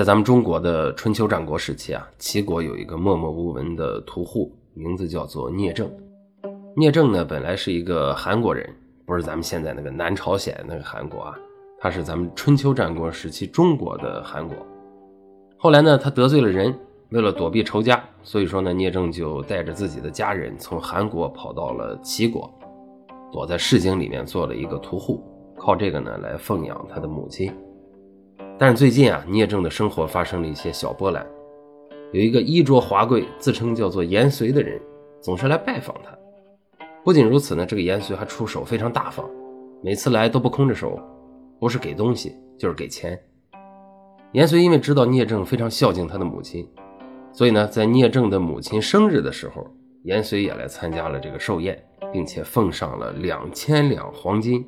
在咱们中国的春秋战国时期啊，齐国有一个默默无闻的屠户，名字叫做聂政。聂政呢，本来是一个韩国人，不是咱们现在那个南朝鲜那个韩国啊，他是咱们春秋战国时期中国的韩国。后来呢，他得罪了人，为了躲避仇家，所以说呢，聂政就带着自己的家人从韩国跑到了齐国，躲在市井里面做了一个屠户，靠这个呢来奉养他的母亲。但是最近啊，聂政的生活发生了一些小波澜，有一个衣着华贵、自称叫做严遂的人，总是来拜访他。不仅如此呢，这个严遂还出手非常大方，每次来都不空着手，不是给东西就是给钱。严遂因为知道聂政非常孝敬他的母亲，所以呢，在聂政的母亲生日的时候，严遂也来参加了这个寿宴，并且奉上了两千两黄金。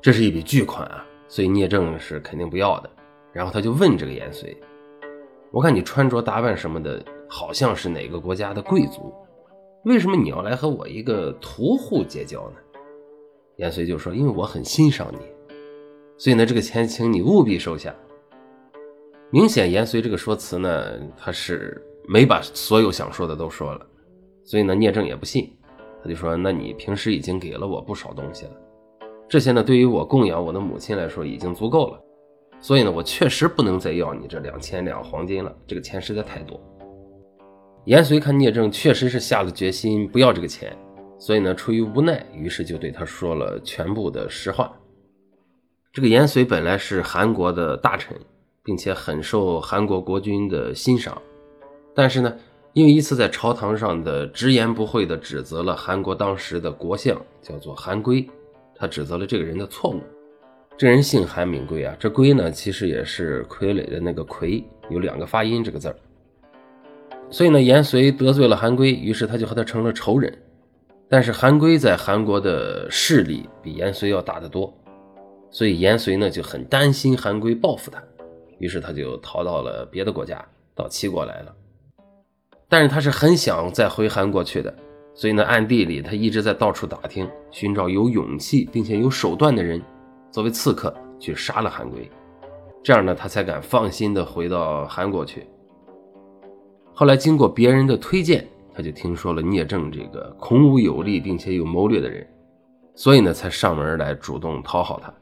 这是一笔巨款啊，所以聂政是肯定不要的。然后他就问这个严遂：“我看你穿着打扮什么的，好像是哪个国家的贵族，为什么你要来和我一个屠户结交呢？”严遂就说：“因为我很欣赏你，所以呢，这个钱请你务必收下。”明显严遂这个说辞呢，他是没把所有想说的都说了，所以呢，聂政也不信，他就说：“那你平时已经给了我不少东西了，这些呢，对于我供养我的母亲来说已经足够了，所以呢，我确实不能再要你这两千两黄金了，这个钱实在太多。”颜遂看聂政确实是下了决心不要这个钱，所以呢，出于无奈，于是就对他说了全部的实话。这个颜遂本来是韩国的大臣。并且很受韩国国君的欣赏，但是呢，因为一次在朝堂上的直言不讳地指责了韩国当时的国相，叫做韩圭，他指责了这个人的错误。这人姓韩，名圭啊，这圭呢，其实也是傀儡的那个傀，有两个发音这个字儿。所以呢，颜遂得罪了韩圭，于是他就和他成了仇人。但是韩圭在韩国的势力比颜遂要大得多，所以颜遂呢就很担心韩圭报复他。于是他就逃到了别的国家，到齐国来了。但是他是很想再回韩国去的，所以呢，暗地里他一直在到处打听，寻找有勇气并且有手段的人，作为刺客去杀了韩圭。这样呢，他才敢放心的回到韩国去。后来经过别人的推荐，他就听说了聂政这个孔武有力并且有谋略的人，所以呢，才上门来主动讨好他。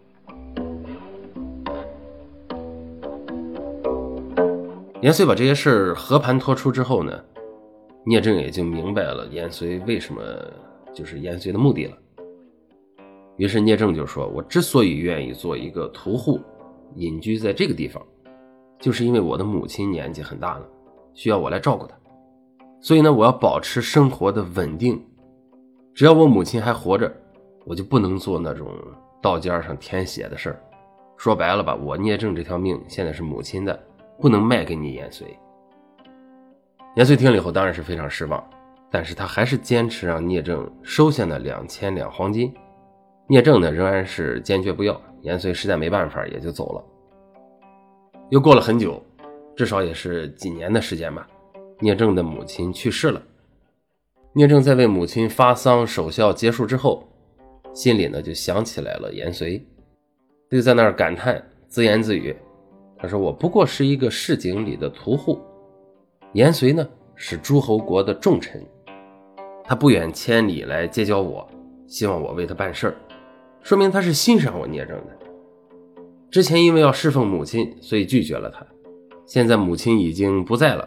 颜遂把这些事儿和盘托出之后呢，聂政也就明白了颜遂为什么就是颜遂的目的了。于是聂政就说：“我之所以愿意做一个屠户，隐居在这个地方，就是因为我的母亲年纪很大了，需要我来照顾她。所以呢，我要保持生活的稳定。只要我母亲还活着，我就不能做那种道尖上舔血的事儿。说白了吧，我聂政这条命现在是母亲的。”不能卖给你颜遂。颜遂听了以后当然是非常失望，但是他还是坚持让聂政收下那两千两黄金。聂政呢仍然是坚决不要，颜遂实在没办法也就走了。又过了很久，至少也是几年的时间吧，聂政的母亲去世了。聂政在为母亲发丧守孝结束之后，心里呢就想起来了颜遂，就在那儿感叹自言自语。他说：“我不过是一个市井里的屠户，颜遂呢是诸侯国的重臣，他不远千里来结交我，希望我为他办事儿，说明他是欣赏我聂政的。之前因为要侍奉母亲，所以拒绝了他。现在母亲已经不在了，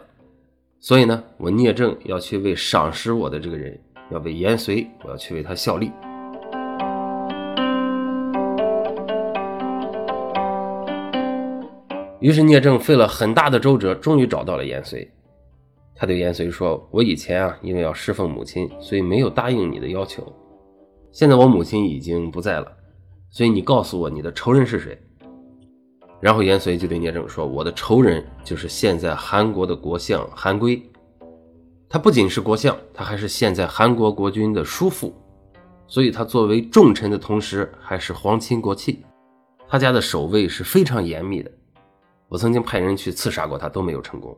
所以呢，我聂政要去为赏识我的这个人，要为颜遂，我要去为他效力。”于是聂政费了很大的周折，终于找到了颜遂。他对颜遂说：“我以前啊，因为要侍奉母亲，所以没有答应你的要求。现在我母亲已经不在了，所以你告诉我你的仇人是谁。”然后颜遂就对聂政说：“我的仇人就是现在韩国的国相韩圭。他不仅是国相，他还是现在韩国国君的叔父，所以他作为重臣的同时，还是皇亲国戚。他家的守卫是非常严密的。”我曾经派人去刺杀过他，都没有成功。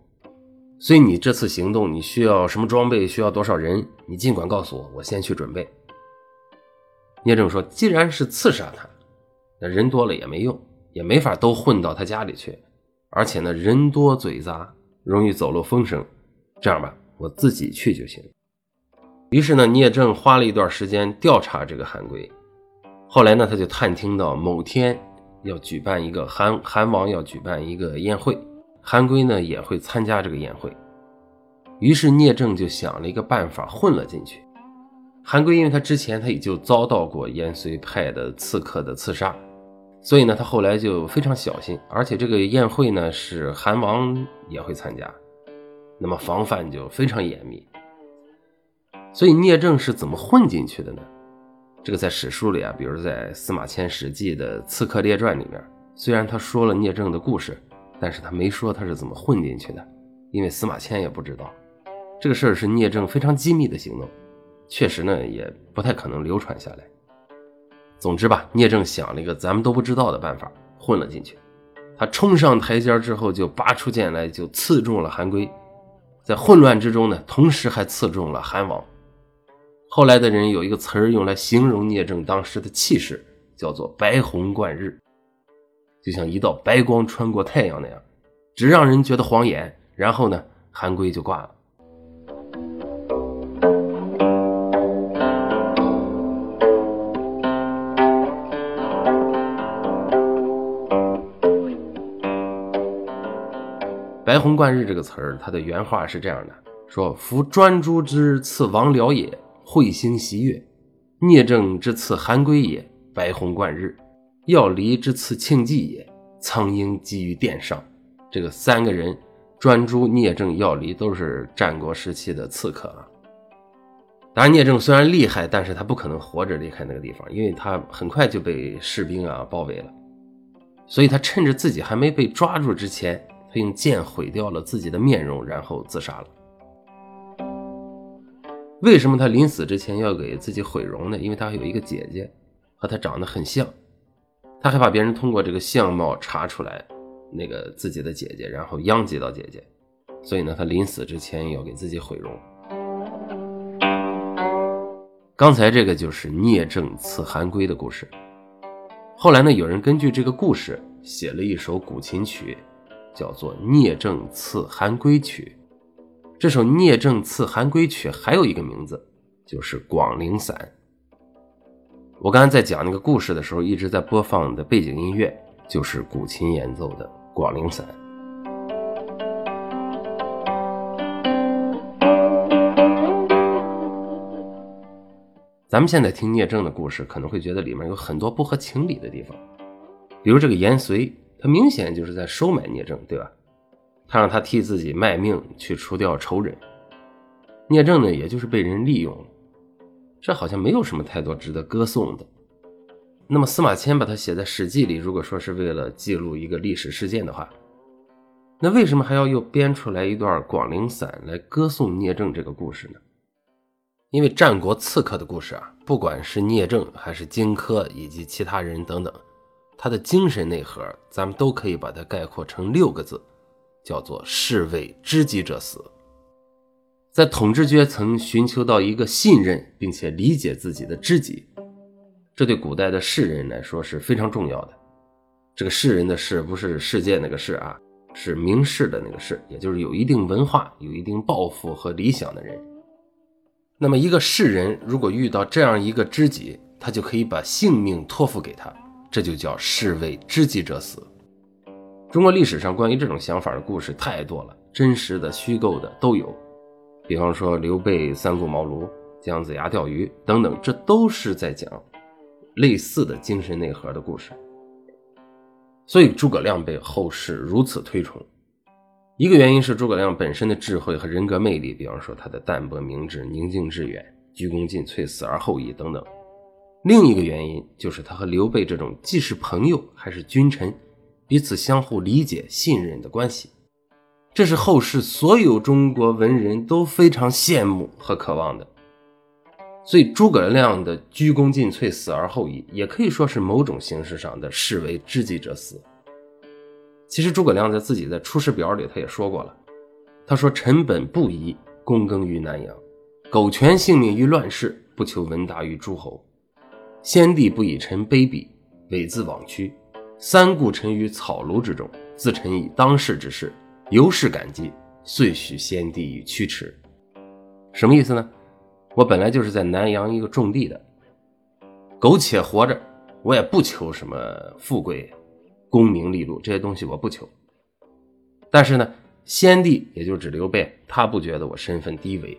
所以你这次行动，你需要什么装备？需要多少人？你尽管告诉我，我先去准备。聂政说：“既然是刺杀他，那人多了也没用，也没法都混到他家里去，而且呢人多嘴杂，容易走漏风声。这样吧，我自己去就行。于是呢，聂政花了一段时间调查这个韩归。后来呢，他就探听到某天要举办一个韩韩王要举办一个宴会，韩归呢也会参加这个宴会。于是聂政就想了一个办法混了进去。韩归因为他之前他已经遭到过延绥派的刺客的刺杀，所以呢他后来就非常小心，而且这个宴会呢是韩王也会参加，那么防范就非常严密。所以聂政是怎么混进去的呢？这个在史书里啊，比如在司马迁《史记》的《刺客列传》里面，虽然他说了聂政的故事，但是他没说他是怎么混进去的，因为司马迁也不知道。这个事儿是聂政非常机密的行动，确实呢也不太可能流传下来。总之吧，聂政想了一个咱们都不知道的办法，混了进去。他冲上台阶之后，就拔出剑来，就刺中了韩归。在混乱之中呢，同时还刺中了韩王。后来的人有一个词儿用来形容聂政当时的气势，叫做“白虹贯日”，就像一道白光穿过太阳那样，只让人觉得晃眼。然后呢，韩归就挂了。白虹贯日这个词儿，它的原话是这样的：说夫专诸之刺王僚也，彗星袭月；聂政之刺韩归也，白虹贯日；要离之刺庆忌也，苍鹰击于殿上。这个三个人，专诸、聂政、要离，都是战国时期的刺客啊。当然，聂政虽然厉害，但是他不可能活着离开那个地方，因为他很快就被士兵啊包围了，所以他趁着自己还没被抓住之前。他用剑毁掉了自己的面容，然后自杀了。为什么他临死之前要给自己毁容呢？因为他有一个姐姐，和他长得很像，他害怕别人通过这个相貌查出来那个自己的姐姐，然后殃及到姐姐，所以呢，他临死之前要给自己毁容。刚才这个就是聂政刺韩归的故事。后来呢，有人根据这个故事写了一首古琴曲。叫做《聂政刺韩归曲》，这首《聂政刺韩归曲》还有一个名字，就是《广陵散》。我刚才在讲那个故事的时候，一直在播放的背景音乐就是古琴演奏的《广陵散》。咱们现在听聂政的故事，可能会觉得里面有很多不合情理的地方，比如这个延绥。他明显就是在收买聂政，对吧？他让他替自己卖命去除掉仇人，聂政呢，也就是被人利用了。这好像没有什么太多值得歌颂的。那么司马迁把它写在《史记》里，如果说是为了记录一个历史事件的话，那为什么还要又编出来一段《广陵散》来歌颂聂政这个故事呢？因为战国刺客的故事啊，不管是聂政还是荆轲以及其他人等等。他的精神内核，咱们都可以把它概括成六个字，叫做“士为知己者死”。在统治阶层寻求到一个信任并且理解自己的知己，这对古代的士人来说是非常重要的。这个士人的士不是世界那个士啊，是名士的那个士，也就是有一定文化、有一定抱负和理想的人。那么，一个士人如果遇到这样一个知己，他就可以把性命托付给他。这就叫士为知己者死。中国历史上关于这种想法的故事太多了，真实的、虚构的都有。比方说刘备三顾茅庐、姜子牙钓鱼等等，这都是在讲类似的精神内核的故事。所以诸葛亮被后世如此推崇，一个原因是诸葛亮本身的智慧和人格魅力，比方说他的淡泊明志、宁静致远、鞠躬尽瘁、死而后已等等。另一个原因就是他和刘备这种既是朋友还是君臣，彼此相互理解信任的关系，这是后世所有中国文人都非常羡慕和渴望的。所以诸葛亮的鞠躬尽瘁，死而后已，也可以说是某种形式上的视为知己者死。其实诸葛亮在自己在《出师表》里他也说过了，他说：“臣本不疑，躬耕于南阳，苟全性命于乱世，不求闻达于诸侯。”先帝不以臣卑鄙，猥自枉屈，三顾臣于草庐之中，自臣以当世之事，由是感激，遂许先帝以驱驰。什么意思呢？我本来就是在南阳一个种地的，苟且活着，我也不求什么富贵、功名利禄这些东西，我不求。但是呢，先帝也就指刘备，他不觉得我身份低微，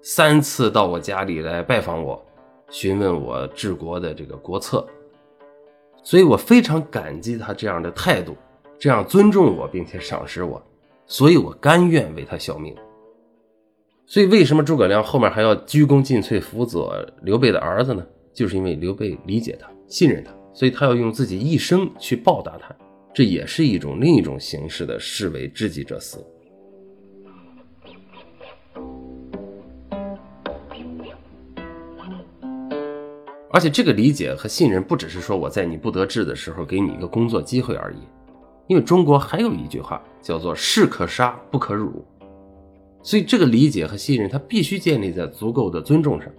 三次到我家里来拜访我，询问我治国的这个国策，所以我非常感激他这样的态度，这样尊重我并且赏识我，所以我甘愿为他效命。所以，为什么诸葛亮后面还要鞠躬尽瘁辅佐刘备的儿子呢？就是因为刘备理解他、信任他，所以他要用自己一生去报答他。这也是一种另一种形式的士为知己者死。而且，这个理解和信任不只是说我在你不得志的时候给你一个工作机会而已，因为中国还有一句话叫做“士可杀，不可辱”。所以，这个理解和信任，它必须建立在足够的尊重上。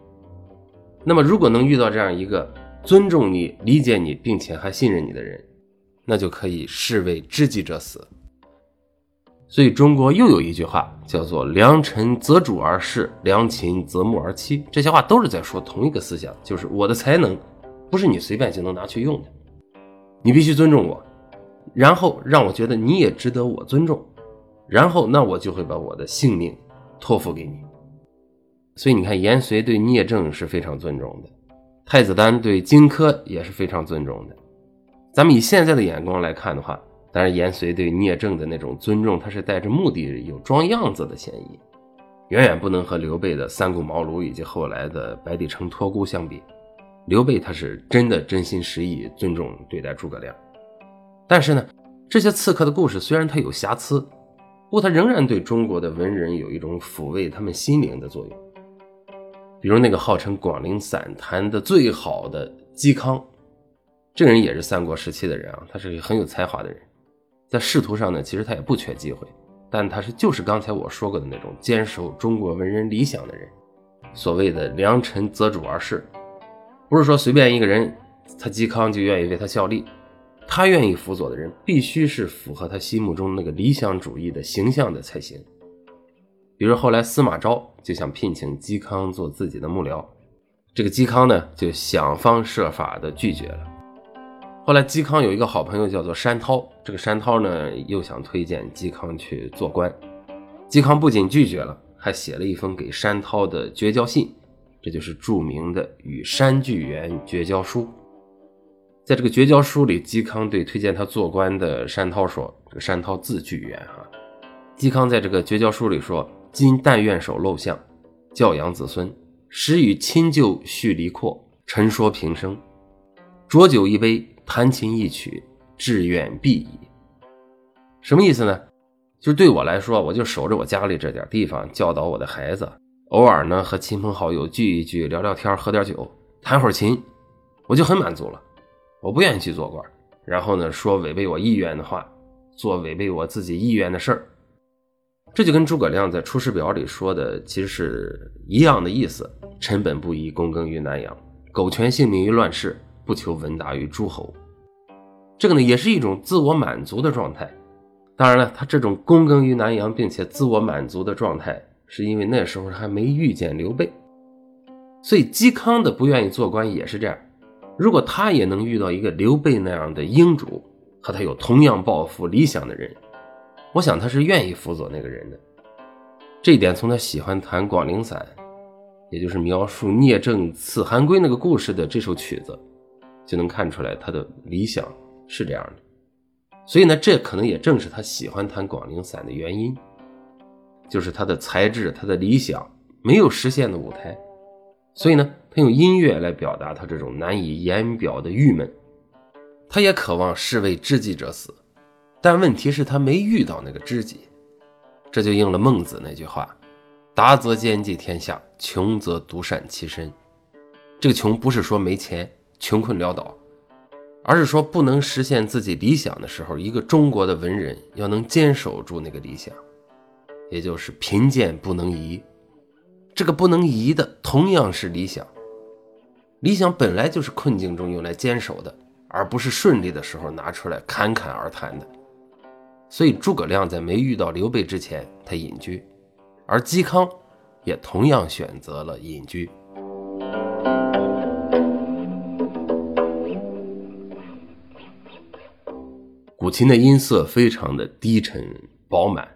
那么，如果能遇到这样一个尊重你、理解你，并且还信任你的人，那就可以视为知己者死。所以，中国又有一句话叫做“良臣择主而事，良禽择木而栖”。这些话都是在说同一个思想，就是我的才能不是你随便就能拿去用的，你必须尊重我，然后让我觉得你也值得我尊重。然后，那我就会把我的性命托付给你。所以你看，颜遂对聂政是非常尊重的，太子丹对荆轲也是非常尊重的。咱们以现在的眼光来看的话，当然颜遂对聂政的那种尊重，他是带着目的、有装样子的嫌疑，远远不能和刘备的三顾茅庐以及后来的白帝城托孤相比。刘备他是真的真心实意尊重对待诸葛亮，但是呢，这些刺客的故事虽然它有瑕疵。不过，它仍然对中国的文人有一种抚慰他们心灵的作用。比如那个号称广陵散弹的最好的嵇康，这个人也是三国时期的人啊，他是个很有才华的人，在仕途上呢，其实他也不缺机会，但他是就是刚才我说过的那种坚守中国文人理想的人。所谓的良臣择主而事，不是说随便一个人，他嵇康就愿意为他效力。他愿意辅佐的人，必须是符合他心目中那个理想主义的形象的才行。比如后来司马昭就想聘请嵇康做自己的幕僚，这个嵇康呢就想方设法的拒绝了。后来嵇康有一个好朋友叫做山涛，这个山涛呢又想推荐嵇康去做官，嵇康不仅拒绝了，还写了一封给山涛的绝交信，这就是著名的《与山巨源绝交书》。在这个绝交书里，嵇康对推荐他做官的山涛说：“这个山涛字巨源啊。”嵇康在这个绝交书里说：“今但愿守陋巷，教养子孙，时与亲旧叙离阔，陈说平生，浊酒一杯，弹琴一曲，志愿必矣。”什么意思呢？就是对我来说，我就守着我家里这点地方，教导我的孩子，偶尔呢和亲朋好友聚一聚，聊聊天，喝点酒，弹会儿琴，我就很满足了。我不愿意去做官，然后呢，说违背我意愿的话，做违背我自己意愿的事儿，这就跟诸葛亮在《出师表》里说的其实是一样的意思。臣本不宜躬耕于南阳，苟全性命于乱世，不求闻达于诸侯。这个呢，也是一种自我满足的状态。当然了，他这种躬耕于南阳并且自我满足的状态，是因为那时候还没遇见刘备，所以嵇康的不愿意做官也是这样。如果他也能遇到一个刘备那样的英主，和他有同样抱负理想的人，我想他是愿意辅佐那个人的。这一点从他喜欢弹《广陵散》，也就是描述聂政刺韩归那个故事的这首曲子，就能看出来他的理想是这样的。所以呢，这可能也正是他喜欢弹《广陵散》的原因，就是他的才智、他的理想没有实现的舞台。所以呢，他用音乐来表达他这种难以言表的郁闷。他也渴望士为知己者死，但问题是，他没遇到那个知己。这就应了孟子那句话：“达则兼济天下，穷则独善其身。”这个穷不是说没钱、穷困潦倒，而是说不能实现自己理想的时候，一个中国的文人要能坚守住那个理想，也就是贫贱不能移。这个不能移的，同样是理想。理想本来就是困境中用来坚守的，而不是顺利的时候拿出来侃侃而谈的。所以诸葛亮在没遇到刘备之前，他隐居，而嵇康也同样选择了隐居。古琴的音色非常的低沉饱满，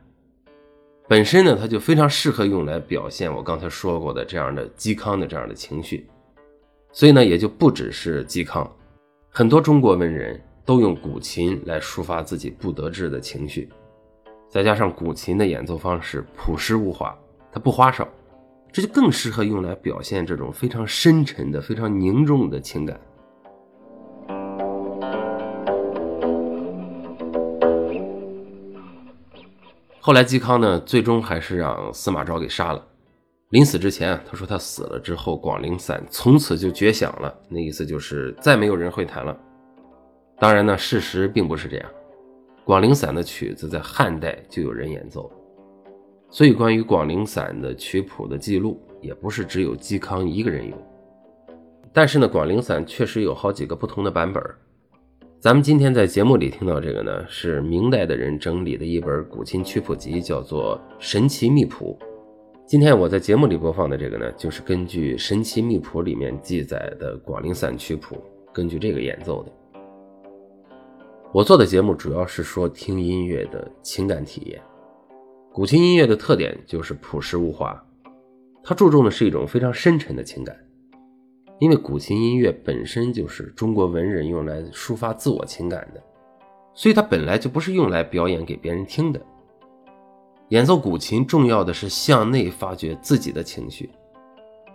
本身呢，它就非常适合用来表现我刚才说过的这样的嵇康的这样的情绪，所以呢，也就不只是嵇康，很多中国文人都用古琴来抒发自己不得志的情绪，再加上古琴的演奏方式朴实无华，它不花哨，这就更适合用来表现这种非常深沉的、非常凝重的情感。后来，嵇康呢，最终还是让司马昭给杀了。临死之前啊，他说他死了之后，广陵散从此就绝响了。那意思就是再没有人会弹了。当然呢，事实并不是这样。广陵散的曲子在汉代就有人演奏，所以关于广陵散的曲谱的记录，也不是只有嵇康一个人有。但是呢，广陵散确实有好几个不同的版本。咱们今天在节目里听到这个呢，是明代的人整理的一本古琴曲谱集，叫做《神奇秘谱》。今天我在节目里播放的这个呢，就是根据《神奇秘谱》里面记载的广陵散曲谱，根据这个演奏的。我做的节目主要是说听音乐的情感体验。古琴音乐的特点就是朴实无华，它注重的是一种非常深沉的情感。因为古琴音乐本身就是中国文人用来抒发自我情感的，所以它本来就不是用来表演给别人听的。演奏古琴重要的是向内发掘自己的情绪，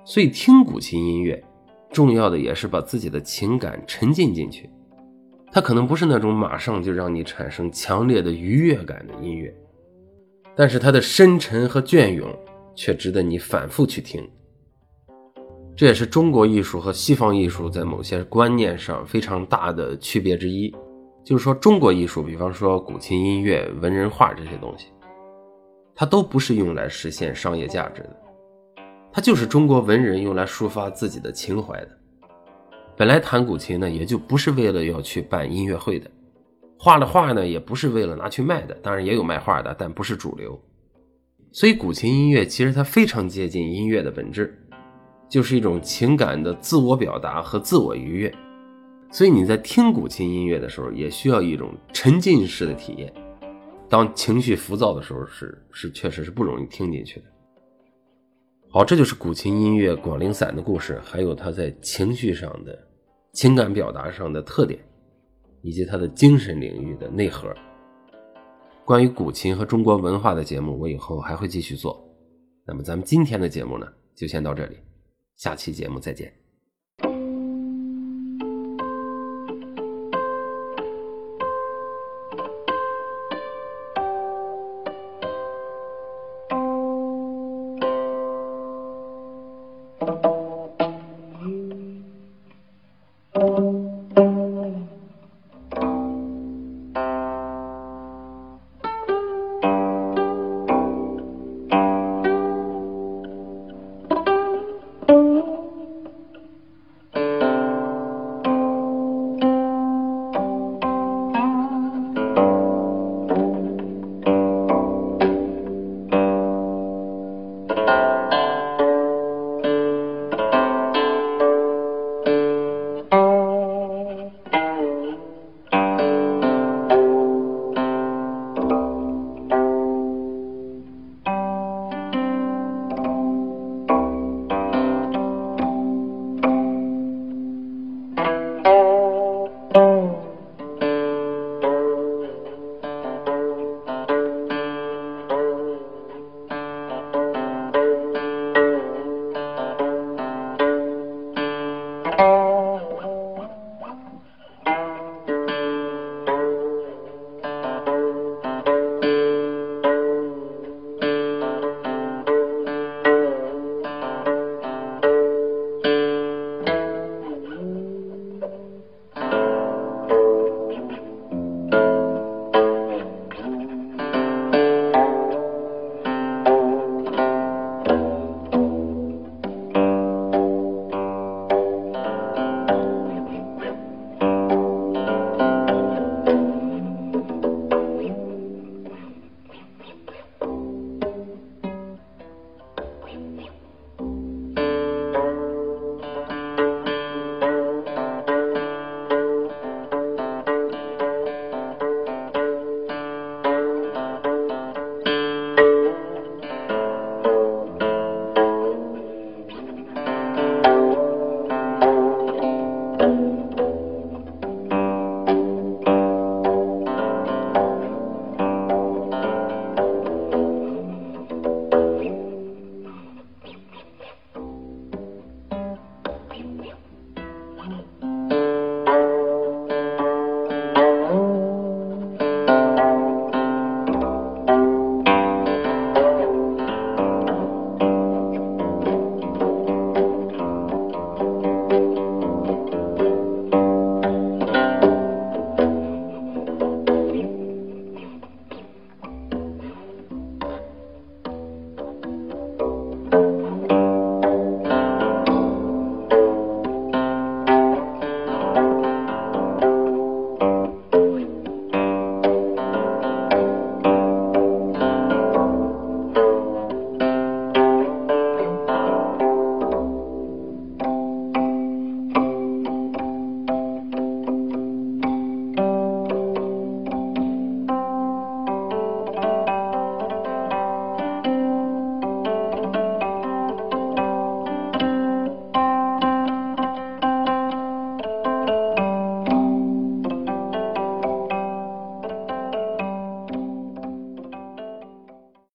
所以听古琴音乐重要的也是把自己的情感沉浸进去。它可能不是那种马上就让你产生强烈的愉悦感的音乐，但是它的深沉和隽永却值得你反复去听。这也是中国艺术和西方艺术在某些观念上非常大的区别之一。就是说，中国艺术，比方说古琴音乐、文人画这些东西，它都不是用来实现商业价值的，它就是中国文人用来抒发自己的情怀的。本来弹古琴呢，也就不是为了要去办音乐会的；画的画呢，也不是为了拿去卖的。当然也有卖画的，但不是主流。所以，古琴音乐其实它非常接近音乐的本质。就是一种情感的自我表达和自我愉悦，所以你在听古琴音乐的时候，也需要一种沉浸式的体验。当情绪浮躁的时候，是是确实是不容易听进去的。好，这就是古琴音乐《广陵散》的故事，还有它在情绪上的情感表达上的特点，以及它的精神领域的内核。关于古琴和中国文化的节目，我以后还会继续做。那么咱们今天的节目呢，就先到这里。下期节目再见。